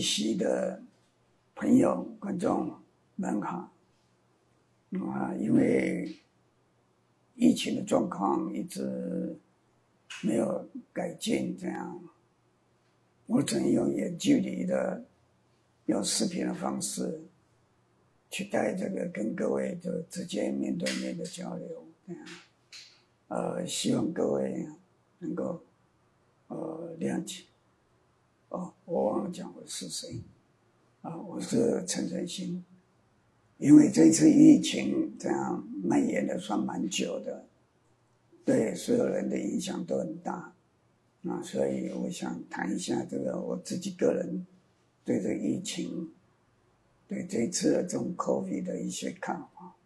席的朋友、观众们好啊！因为疫情的状况一直没有改进，这样我只能用远距离的、用视频的方式去带这个跟各位就直接面对面的交流，这样呃，希望各位能够呃谅解。哦，我忘了讲我是谁，啊，我是陈振兴。因为这次疫情这样蔓延的算蛮久的，对所有人的影响都很大，啊，所以我想谈一下这个我自己个人对这疫情，对这次的这种 COVID 的一些看法。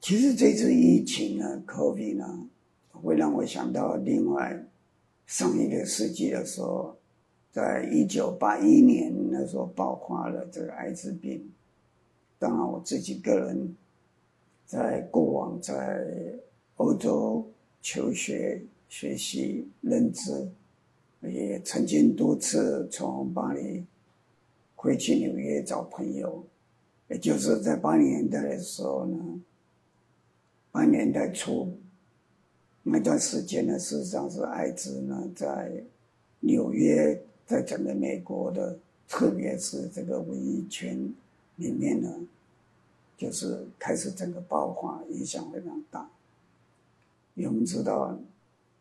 其实这次疫情呢，COVID 呢，会让我想到另外上一个世纪的时候。在一九八一年那时候爆发了这个艾滋病，当然我自己个人在过往在欧洲求学学习认知，也曾经多次从巴黎回去纽约找朋友，也就是在八零年代的时候呢，八零年代初那段时间呢，事实上是艾滋呢在纽约。在整个美国的，特别是这个文艺圈里面呢，就是开始整个爆发，影响非常大。因为我们知道，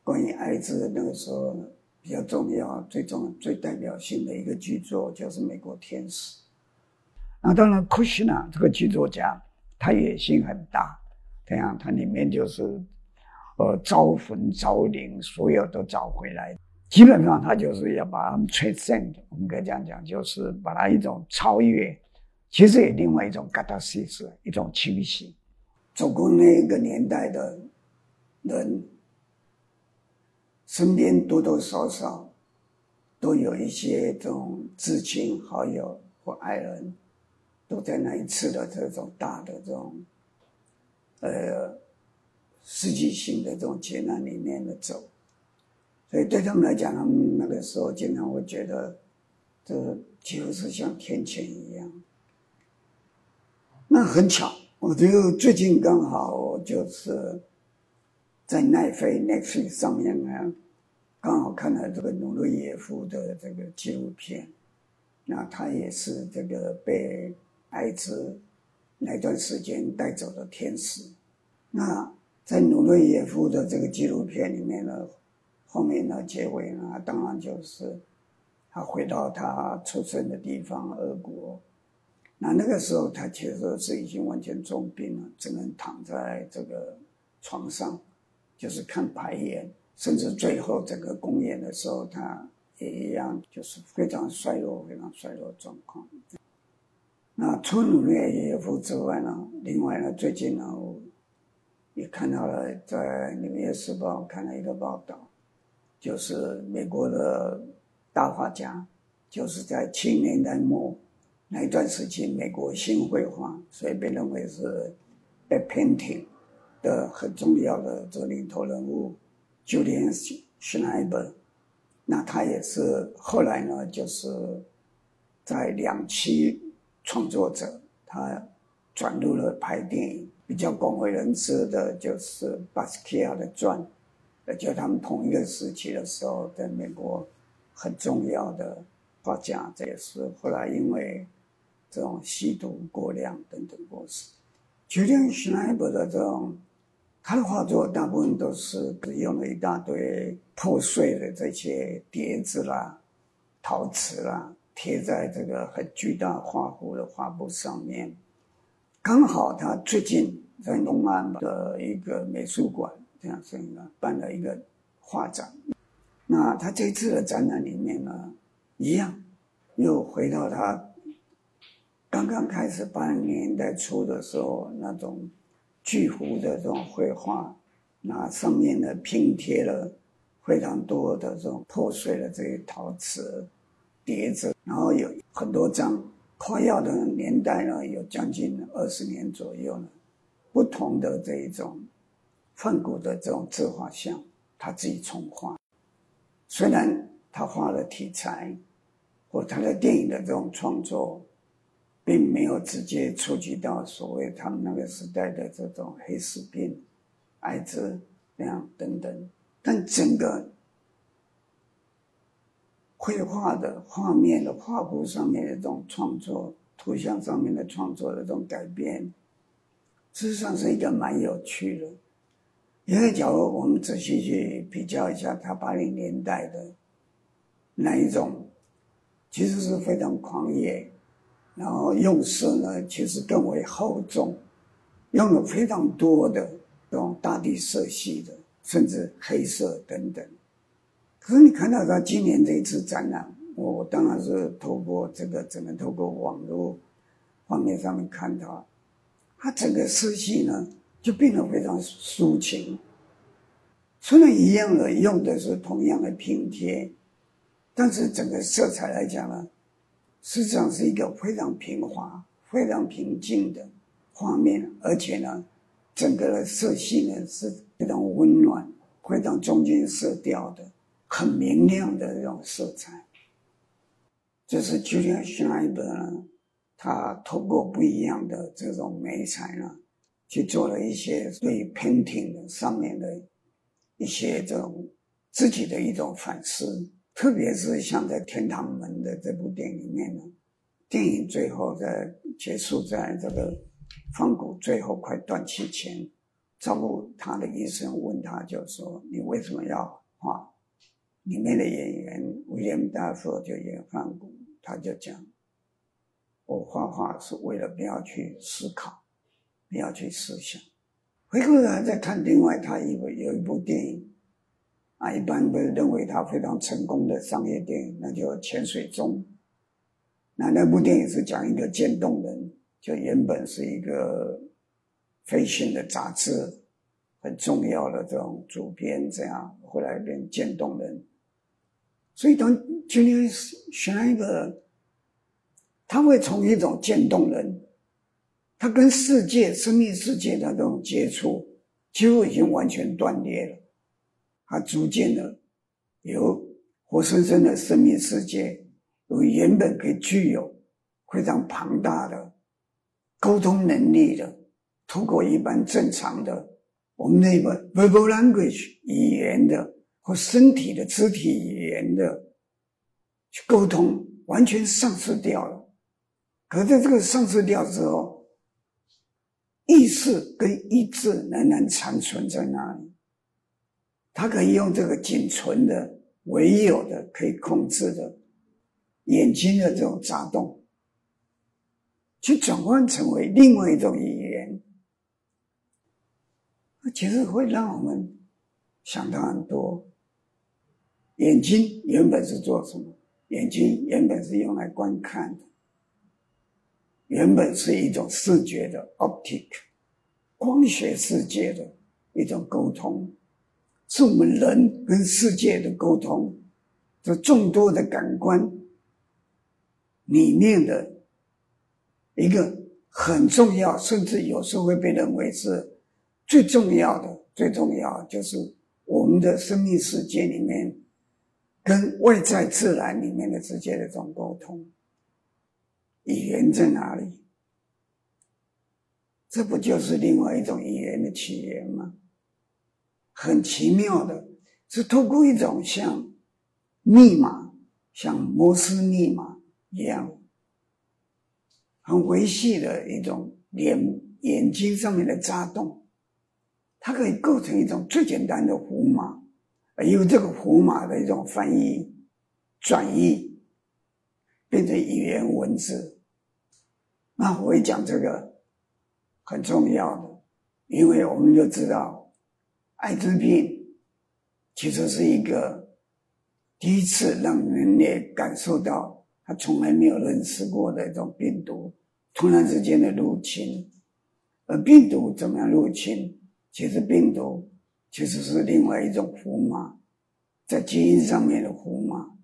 关于艾滋那个时候比较重要、最重、最代表性的一个剧作就是《美国天使》。那当然，库什纳这个剧作家，他野心很大，这样他里面就是，呃，招魂招灵，所有都找回来。基本上，他就是要把他们 transcend，我们可以这样讲，就是把它一种超越。其实也另外一种 g a t a s i s 一种清醒。走过那个年代的人，身边多多少少都有一些这种至亲好友或爱人，都在那一次的这种大的这种呃世纪性的这种劫难里面的走。所以对他们来讲，他们那个时候经常会觉得，这几乎是像天谴一样。那很巧，我就最近刚好就是在奈飞 Netflix 上面呢，刚好看了这个努瑞耶夫的这个纪录片。那他也是这个被艾滋那段时间带走的天使。那在努瑞耶夫的这个纪录片里面呢。后面呢，结尾呢，当然就是他回到他出生的地方俄国。那那个时候，他其实是已经完全重病了，只能躺在这个床上，就是看排演，甚至最后整个公演的时候，他也一样，就是非常衰弱、非常衰弱状况。那除了努列耶夫之外呢，另外呢，最近呢，也看到了在《纽约时报》看了一个报道。就是美国的大画家，就是在七零年代末那一段时期，美国新绘画，所以被认为是 the painting 的很重要的这个领头人物，Julian Schneider。那他也是后来呢，就是在两期创作者，他转入了拍电影，比较广为人知的就是巴斯克亚的传。就他们同一个时期的时候，在美国很重要的画家，这也是后来因为这种吸毒过量等等过失。决定施耐伯的这种，他的画作大部分都是用了一大堆破碎的这些碟子啦、陶瓷啦，贴在这个很巨大画幅的画布上面。刚好他最近在东安的一个美术馆。这样所以呢，办了一个画展。那他这次的展览里面呢，一样又回到他刚刚开始八零年代初的时候那种巨幅的这种绘画，那上面呢拼贴了非常多的这种破碎的这些陶瓷碟子，然后有很多张，快要的年代呢有将近二十年左右了，不同的这一种。梵谷的这种自画像，他自己重画。虽然他画的题材或他的电影的这种创作，并没有直接触及到所谓他们那个时代的这种黑死病、艾滋那样等等，但整个绘画的画面的画布上面的这种创作、图像上面的创作的这种改变，事实上是一个蛮有趣的。因为假如我们仔细去比较一下他八零年代的那一种，其实是非常狂野，然后用色呢，其实更为厚重，用了非常多的这种大地色系的，甚至黑色等等。可是你看到他今年这一次展览，我当然是透过这个，只能透过网络画面上面看到，他整个色系呢。就变得非常抒情。虽然一样的用的是同样的拼贴，但是整个色彩来讲呢，实际上是一个非常平滑、非常平静的画面，而且呢，整个的色系呢是非常温暖、非常中间色调的、很明亮的这种色彩。这是 Julian Schneider 他透过不一样的这种美彩呢。去做了一些对喷嚏上面的一些这种自己的一种反思，特别是像在《天堂门》的这部电影里面呢，电影最后在结束在这个方谷最后快断气前，照顾他的医生问他就说：“你为什么要画？”里面的演员威廉大夫就演方谷，他就讲：“我画画是为了不要去思考。”不要去思想。回过来再看另外他一部有一部电影，啊，一般被认为他非常成功的商业电影，那就《潜水钟》。那那部电影是讲一个渐冻人，就原本是一个飞行的杂志很重要的这种主编，这样后来变渐冻人。所以当 Julius Schneider，他会从一种渐冻人。他跟世界、生命世界的这种接触，几乎已经完全断裂了。他逐渐的由活生生的生命世界，由原本可以具有非常庞大的沟通能力的，透过一般正常的我们那个 verbal language 语言的或身体的肢体语言的去沟通，完全丧失掉了。可在这个丧失掉之后，意识跟意志仍然残存在那里，他可以用这个仅存的、唯有的可以控制的眼睛的这种眨动，去转换成为另外一种语言，那其实会让我们想到很多。眼睛原本是做什么？眼睛原本是用来观看的。原本是一种视觉的 optic，光学世界的一种沟通，是我们人跟世界的沟通，这众多的感官里面的一个很重要，甚至有时候会被认为是最重要的。最重要就是我们的生命世界里面跟外在自然里面的之间的这种沟通。语言在哪里？这不就是另外一种语言的起源吗？很奇妙的，是透过一种像密码、像摩斯密码一样，很维系的一种眼眼睛上面的眨动，它可以构成一种最简单的符码，而由这个符码的一种翻译、转译，变成语言文字。那我会讲这个很重要的，因为我们就知道，艾滋病其实是一个第一次让人类感受到他从来没有认识过的一种病毒突然之间的入侵。而病毒怎么样入侵？其实病毒其实是另外一种符码，在基因上面的符码，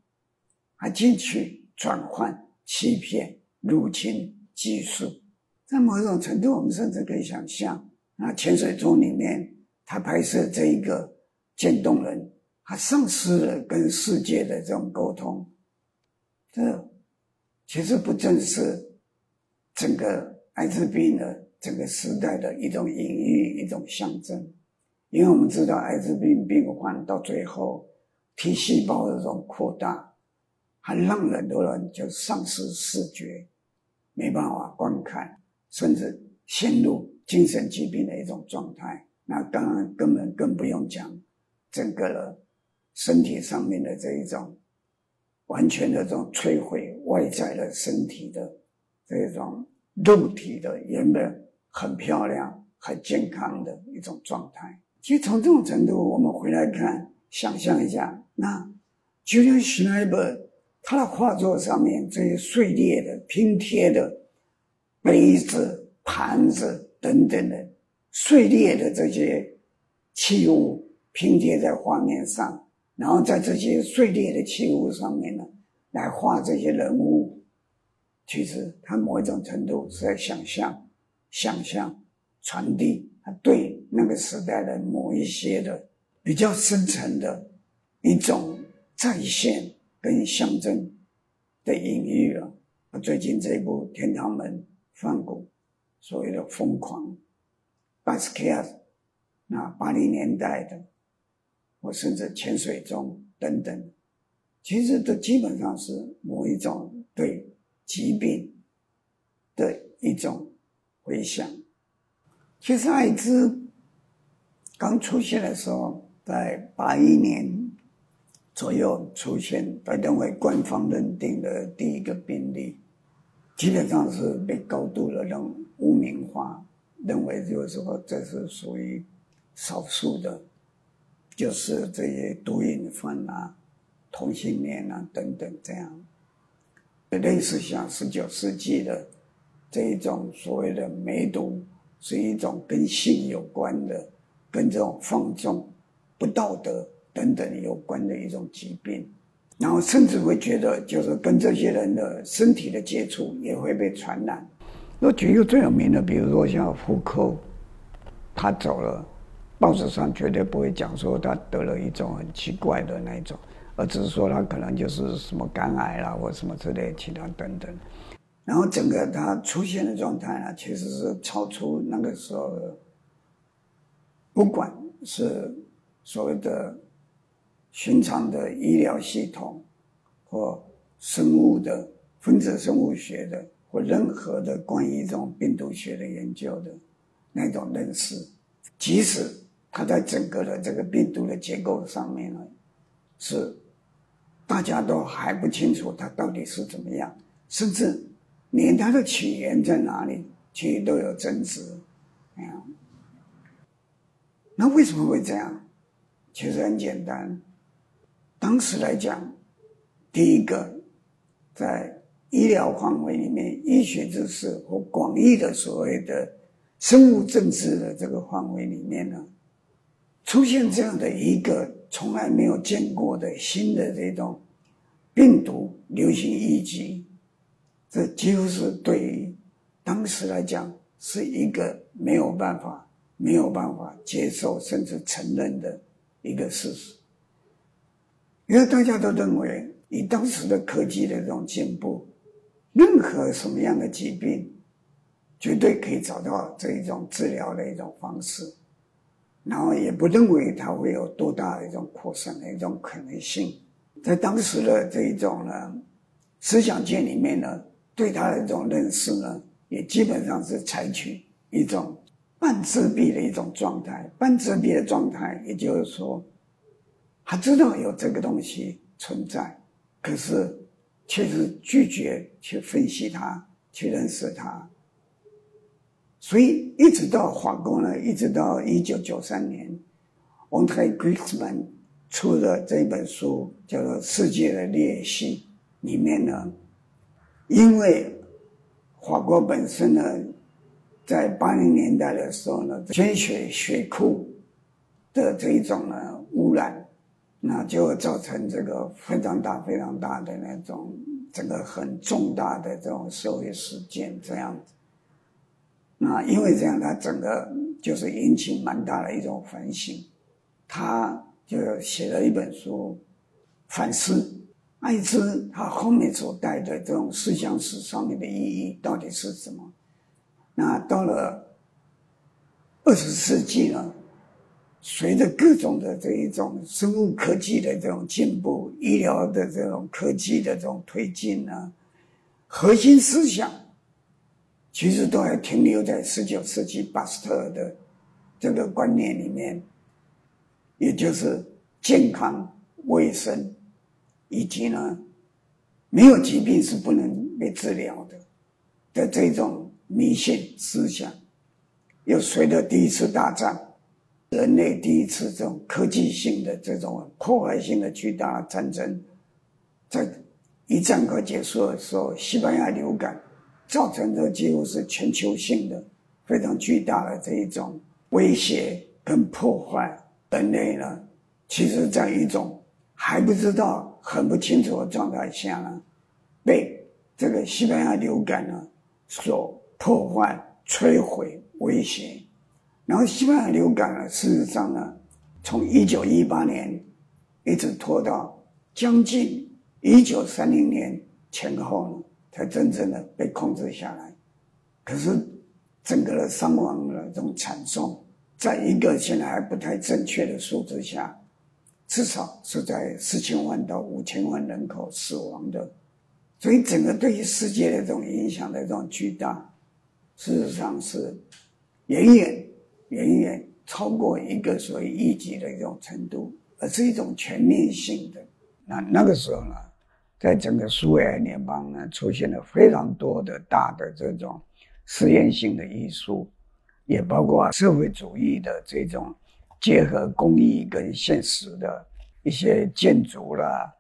它进去转换、欺骗、入侵。技术在某种程度，我们甚至可以想象，那潜水钟里面他拍摄这一个渐冻人，他丧失了跟世界的这种沟通，这其实不正是整个艾滋病的整个时代的一种隐喻、一种象征。因为我们知道，艾滋病病患到最后，T 细胞的这种扩大，还让很多人就丧失视觉，没办法观看，甚至陷入精神疾病的一种状态。那当然根本更不用讲，整个的身体上面的这一种。完全的这种摧毁外在的身体的这种肉体的原本很漂亮、很健康的一种状态。其实从这种程度，我们回来看，想象一下，那 Julian Schneider 他的画作上面这些碎裂的拼贴的杯子、盘子等等的碎裂的这些器物拼贴在画面上。然后在这些碎裂的器物上面呢，来画这些人物，其实他某一种程度是在想象、想象、传递他对那个时代的某一些的比较深层的一种再现跟象征的隐喻了。最近这一部《天堂门》放过所谓的疯狂巴斯克亚，那八零年代的。或甚至潜水中等等，其实都基本上是某一种对疾病的一种回想。其实艾滋刚出现的时候，在八一年左右出现，被认为官方认定的第一个病例，基本上是被高度的让污名化，认为就是说这是属于少数的。就是这些毒瘾犯啊、同性恋啊等等，这样类似像十九世纪的这一种所谓的梅毒，是一种跟性有关的、跟这种放纵、不道德等等有关的一种疾病。然后甚至会觉得，就是跟这些人的身体的接触也会被传染。我举一个最有名的，比如说像福柯，他走了。报纸上绝对不会讲说他得了一种很奇怪的那一种，而只是说他可能就是什么肝癌啦，或什么之类其他等等。然后整个他出现的状态呢，其实是超出那个时候，不管是所谓的寻常的医疗系统，或生物的分子生物学的，或任何的关于这种病毒学的研究的那种认识，即使。它在整个的这个病毒的结构上面呢，是大家都还不清楚它到底是怎么样，甚至连它的起源在哪里，其实都有争执。那为什么会这样？其实很简单，当时来讲，第一个在医疗范围里面，医学知识和广义的所谓的生物政治的这个范围里面呢。出现这样的一个从来没有见过的新的这种病毒流行疫疾，这几乎是对于当时来讲是一个没有办法、没有办法接受甚至承认的一个事实。因为大家都认为，以当时的科技的这种进步，任何什么样的疾病，绝对可以找到这一种治疗的一种方式。然后也不认为它会有多大的一种扩散的一种可能性，在当时的这一种呢思想界里面呢，对它的这种认识呢，也基本上是采取一种半自闭的一种状态。半自闭的状态，也就是说，他知道有这个东西存在，可是却是拒绝去分析它，去认识它。所以一直到法国呢，一直到一九九三年，王泰 Griezmann 出的这本书叫做《世界的裂隙》里面呢，因为法国本身呢，在八零年代的时候呢，捐血血库的这一种呢污染，那就造成这个非常大、非常大的那种这个很重大的这种社会事件这样子。那因为这样，他整个就是引起蛮大的一种反省，他就写了一本书反思艾滋他后面所带的这种思想史上面的意义到底是什么？那到了二十世纪呢？随着各种的这一种生物科技的这种进步，医疗的这种科技的这种推进呢，核心思想其实都还停留在十九世纪巴斯特的这个观念里面，也就是健康、卫生，以及呢没有疾病是不能被治疗的的这种迷信思想，又随着第一次大战。人类第一次这种科技性的、这种破坏性的巨大战争，在一战快结束的时候，西班牙流感造成的几乎是全球性的非常巨大的这一种威胁跟破坏。人类呢，其实在一种还不知道、很不清楚的状态下呢，被这个西班牙流感呢所破坏、摧毁、威胁。然后西班牙流感呢，事实上呢，从一九一八年一直拖到将近一九三零年前后呢，才真正的被控制下来。可是整个的伤亡的这种惨重，在一个现在还不太正确的数字下，至少是在四千万到五千万人口死亡的。所以整个对于世界的这种影响的这种巨大，事实上是远远。远远超过一个所谓一级的一种程度，而是一种全面性的。那那个时候呢，在整个苏维埃联邦呢，出现了非常多的大的这种实验性的艺术，也包括社会主义的这种结合工艺跟现实的一些建筑啦，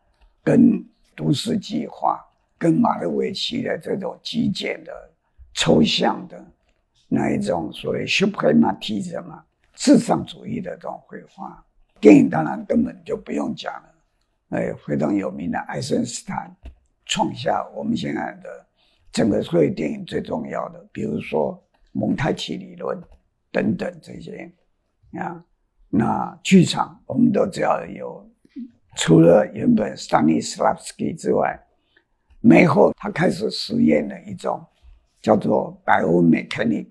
跟都市计划，跟马勒维奇的这种极简的抽象的。那一种所谓 suprematism 嘛，至上主义的这种绘画，电影当然根本就不用讲了。哎，非常有名的爱森斯坦，创下我们现在的整个所有电影最重要的，比如说蒙太奇理论等等这些啊。那剧场我们都知道有，除了原本 Stanislavski 之外，梅后他开始实验了一种。叫做 biomechanic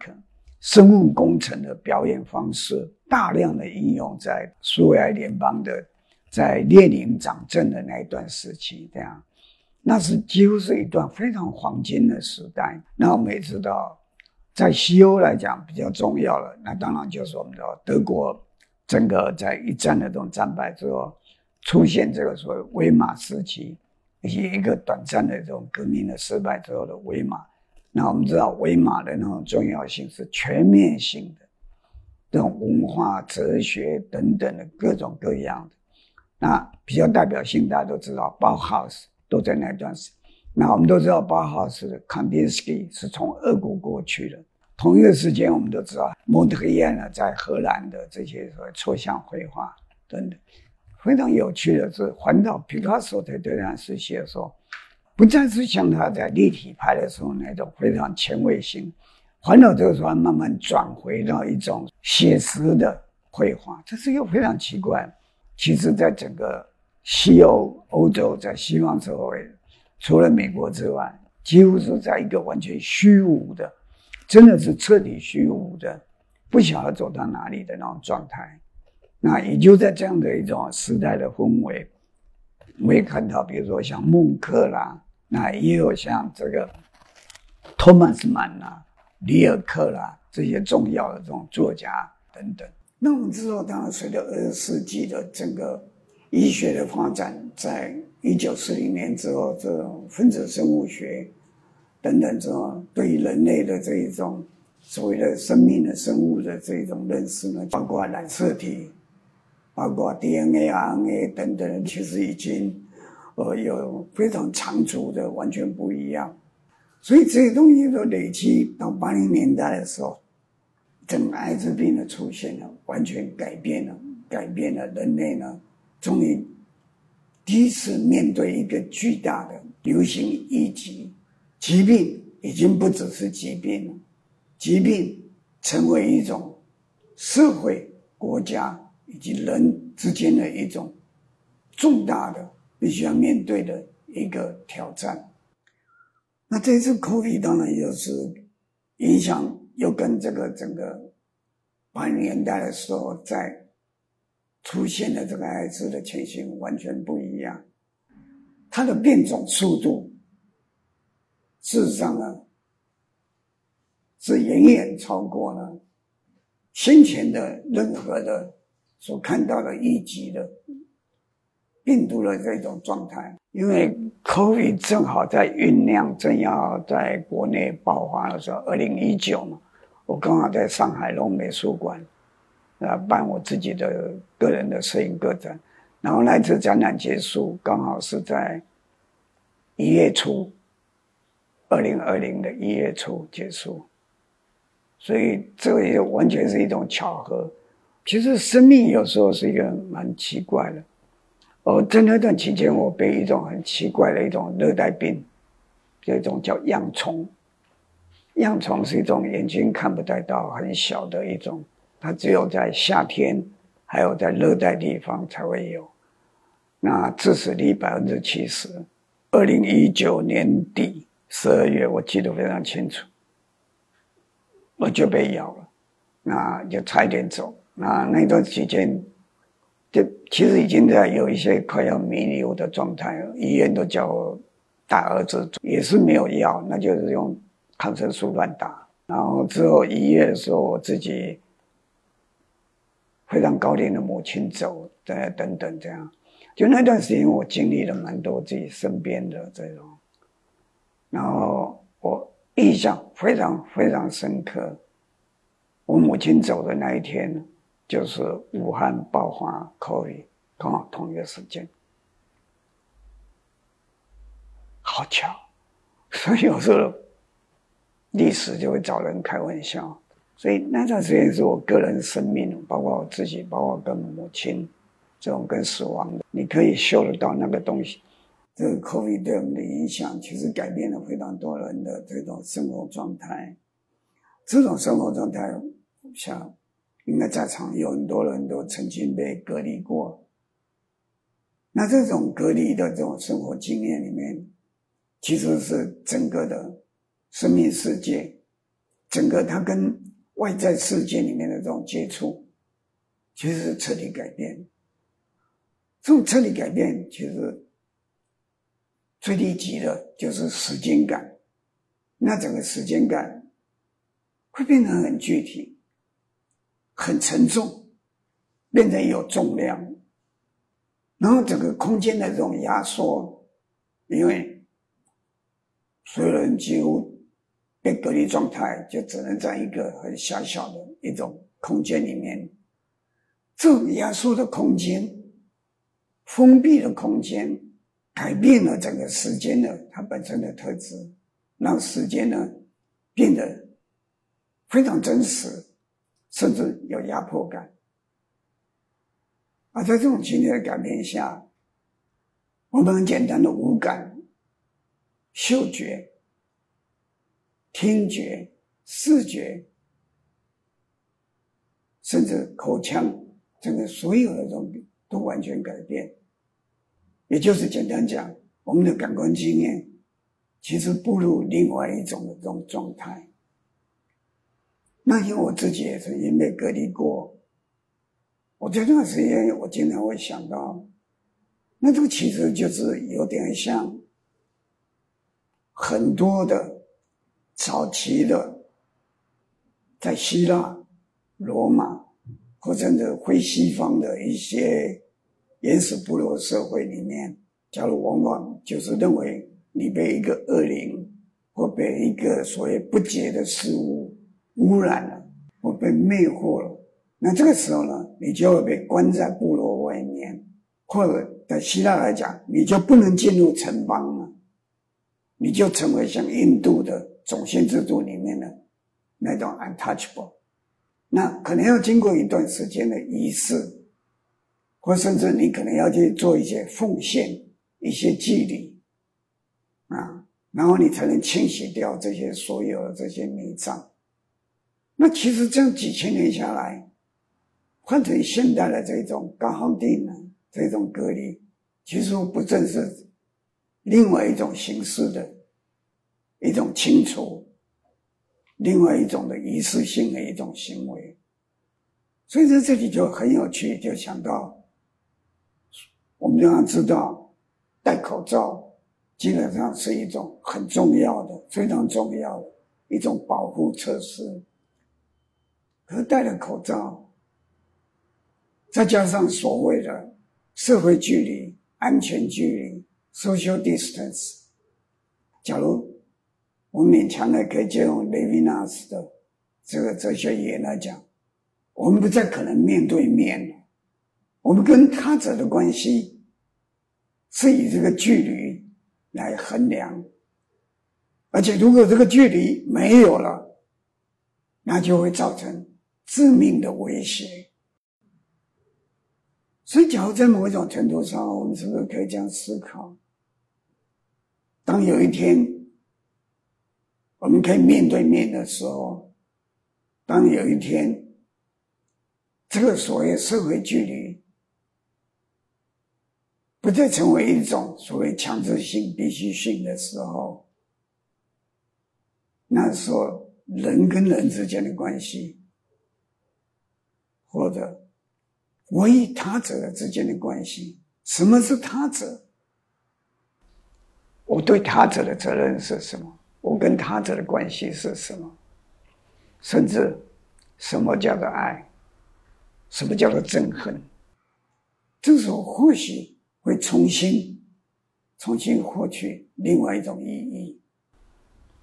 生物工程的表演方式，大量的应用在苏维埃联邦的，在列宁掌政的那一段时期，这样，那是几乎是一段非常黄金的时代。那我们也知道，在西欧来讲比较重要的，那当然就是我们的德国，整个在一战的这种战败之后，出现这个所谓威马时期，以及一个短暂的这种革命的失败之后的威马。那我们知道，维马的那种重要性是全面性的，这种文化、哲学等等的各种各样的。那比较代表性，大家都知道，包豪斯都在那段时。那我们都知道，包豪斯的康定斯基是从俄国过去的。同一个时间，我们都知道，蒙特利尔呢，在荷兰的这些所谓抽象绘画等等。非常有趣的是，环岛皮卡索在这段时期的时候。不再是像他在立体派的时候那种非常前卫性，环岛这个时候慢慢转回到一种写实的绘画，这是又非常奇怪。其实，在整个西欧、欧洲，在西方社会，除了美国之外，几乎是在一个完全虚无的，真的是彻底虚无的，不晓得走到哪里的那种状态。那也就在这样的一种时代的氛围，我也看到，比如说像孟克啦。那也有像这个托马斯曼啦、里尔克啦这些重要的这种作家等等。那我们知道，当然随着二十世纪的整个医学的发展，在一九四零年之后，这种分子生物学等等这种对于人类的这一种所谓的生命的生物的这种认识呢，包括染色体、包括 DNA、RNA 等等，其实已经。呃，有非常长足的，完全不一样。所以这些东西都累积到八零年代的时候，整个艾滋病的出现了，完全改变了，改变了人类呢，终于第一次面对一个巨大的流行疫疾，疾病已经不只是疾病了，疾病成为一种社会、国家以及人之间的一种重大的。必须要面对的一个挑战。那这次 COVID 当然又是影响，又跟这个整个八零年代的时候在出现的这个艾滋的情形完全不一样，它的变种速度，事实上呢是远远超过了先前的任何的所看到的一级的。病毒的这种状态，因为 COVID 正好在酝酿，正要在国内爆发的时候，二零一九嘛，我刚好在上海龙美术馆啊办我自己的个人的摄影个展，然后那次展览结束，刚好是在一月初，二零二零的一月初结束，所以这个也完全是一种巧合。其实生命有时候是一个蛮奇怪的。哦，在那段期间，我被一种很奇怪的一种热带病，这种叫恙虫。恙虫是一种眼睛看不太到、很小的一种，它只有在夏天，还有在热带地方才会有。那致死率百分之七十。二零一九年底十二月，我记得非常清楚，我就被咬了，那就差一点走。那那段期间。就其实已经在有一些快要弥留的状态了，医院都叫我大儿子，也是没有药，那就是用抗生素乱打。然后之后一月的时候，我自己非常高龄的母亲走，再等等这样，就那段时间我经历了蛮多自己身边的这种，然后我印象非常非常深刻，我母亲走的那一天。就是武汉爆发 COVID，刚好同一个时间，好巧，所以有时候历史就会找人开玩笑。所以那段时间是我个人生命，包括我自己，包括跟母亲这种跟死亡的，你可以嗅得到那个东西。这个 COVID 对我们的影响，其实改变了非常多人的这种生活状态。这种生活状态，像。应该在场有很多人都曾经被隔离过。那这种隔离的这种生活经验里面，其实是整个的生命世界，整个他跟外在世界里面的这种接触，其实是彻底改变。这种彻底改变，其实最低级的就是时间感。那整个时间感会变得很具体。很沉重，变成有重量，然后整个空间的这种压缩，因为所有人几乎被隔离状态，就只能在一个很狭小的一种空间里面。这种压缩的空间、封闭的空间，改变了整个时间的它本身的特质，让时间呢变得非常真实。甚至有压迫感，而在这种情绪的改变下，我们很简单的五感、嗅觉、听觉、视觉，甚至口腔，整个所有的东西都完全改变。也就是简单讲，我们的感官经验其实步入另外一种的这种状态。那因为我自己也曾经被隔离过，我在这段时间我经常会想到，那这个其实就是有点像很多的早期的在希腊、罗马或者是非西方的一些原始部落社会里面，假如往往就是认为你被一个恶灵或被一个所谓不洁的事物。污染了，或被魅惑了，那这个时候呢，你就会被关在部落外面，或者在希腊来讲，你就不能进入城邦了，你就成为像印度的种姓制度里面的那种 untouchable。那可能要经过一段时间的仪式，或甚至你可能要去做一些奉献、一些祭礼啊，然后你才能清洗掉这些所有的这些迷障。那其实这样几千年下来，换成现代的这种高耗电呢，这种隔离，其实不正是另外一种形式的一种清除，另外一种的仪式性的一种行为。所以在这里就很有趣，就想到我们要知道戴口罩基本上是一种很重要的、非常重要的一种保护措施。可戴了口罩，再加上所谓的社会距离、安全距离 （social distance），假如我们勉强的可以借用雷维纳斯的这个哲学语言来讲，我们不再可能面对面了。我们跟他者的关系是以这个距离来衡量，而且如果这个距离没有了，那就会造成。致命的威胁，所以，假如在某一种程度上，我们是不是可以这样思考：当有一天我们可以面对面的时候，当有一天这个所谓社会距离不再成为一种所谓强制性、必须性的时候，那时候人跟人之间的关系。或者我与他者之间的关系，什么是他者？我对他者的责任是什么？我跟他者的关系是什么？甚至什么叫做爱？什么叫做憎恨？这时候或许会重新、重新获取另外一种意义。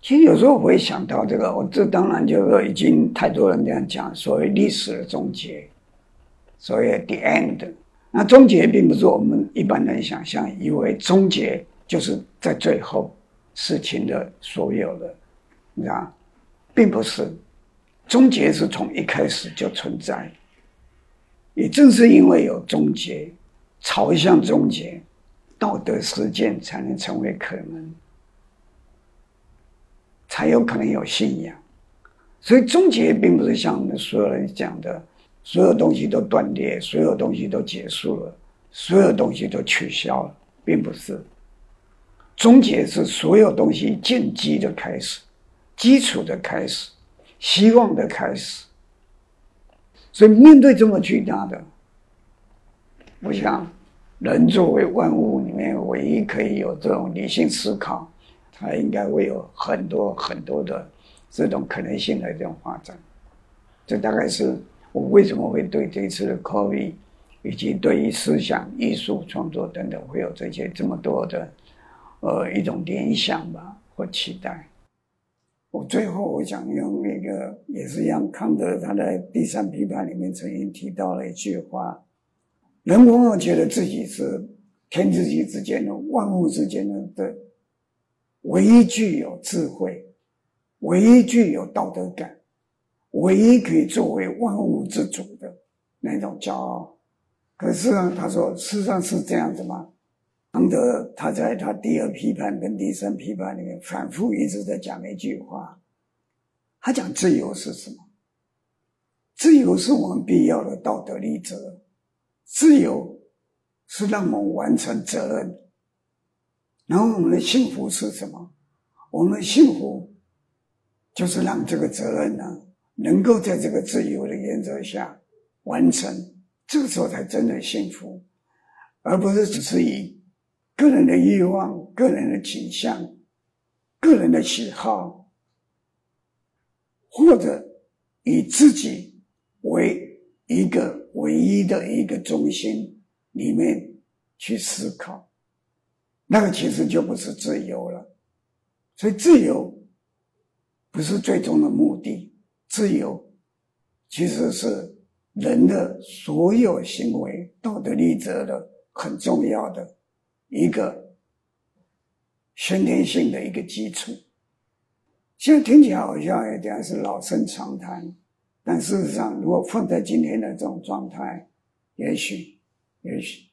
其实有时候我会想到这个，我这当然就是已经太多人这样讲，所谓历史的终结，所谓 the end。那终结并不是我们一般人想象，以为终结就是在最后事情的所有的，你知道，并不是，终结是从一开始就存在。也正是因为有终结，朝向终结，道德实践才能成为可能。才有可能有信仰，所以终结并不是像我们所有人讲的，所有东西都断裂，所有东西都结束了，所有东西都取消了，并不是。终结是所有东西建基的开始，基础的开始，希望的开始。所以面对这么巨大的，我想，人作为万物里面唯一可以有这种理性思考。它应该会有很多很多的这种可能性的这种发展，这大概是我为什么会对这次的 COVID 以及对于思想艺术创作等等会有这些这么多的呃一种联想吧或期待。我最后我想用那个也是一样，康德他在第三批判里面曾经提到了一句话：人往往觉得自己是天地之间的万物之间的的。唯一具有智慧，唯一具有道德感，唯一可以作为万物之主的那种骄傲。可是呢，他说，事实上是这样子吗？康德他在他第二批判跟第三批判里面反复一直在讲一句话，他讲自由是什么？自由是我们必要的道德立则，自由是让我们完成责任。然后我们的幸福是什么？我们的幸福就是让这个责任呢，能够在这个自由的原则下完成，这个时候才真的幸福，而不是只是以个人的欲望、个人的倾向、个人的喜好，或者以自己为一个唯一的一个中心里面去思考。那个其实就不是自由了，所以自由不是最终的目的，自由其实是人的所有行为道德立则的很重要的一个先天性的一个基础。现在听起来好像有点是老生常谈，但事实上，如果放在今天的这种状态，也许，也许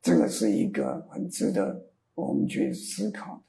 这个是一个很值得。我们去思考。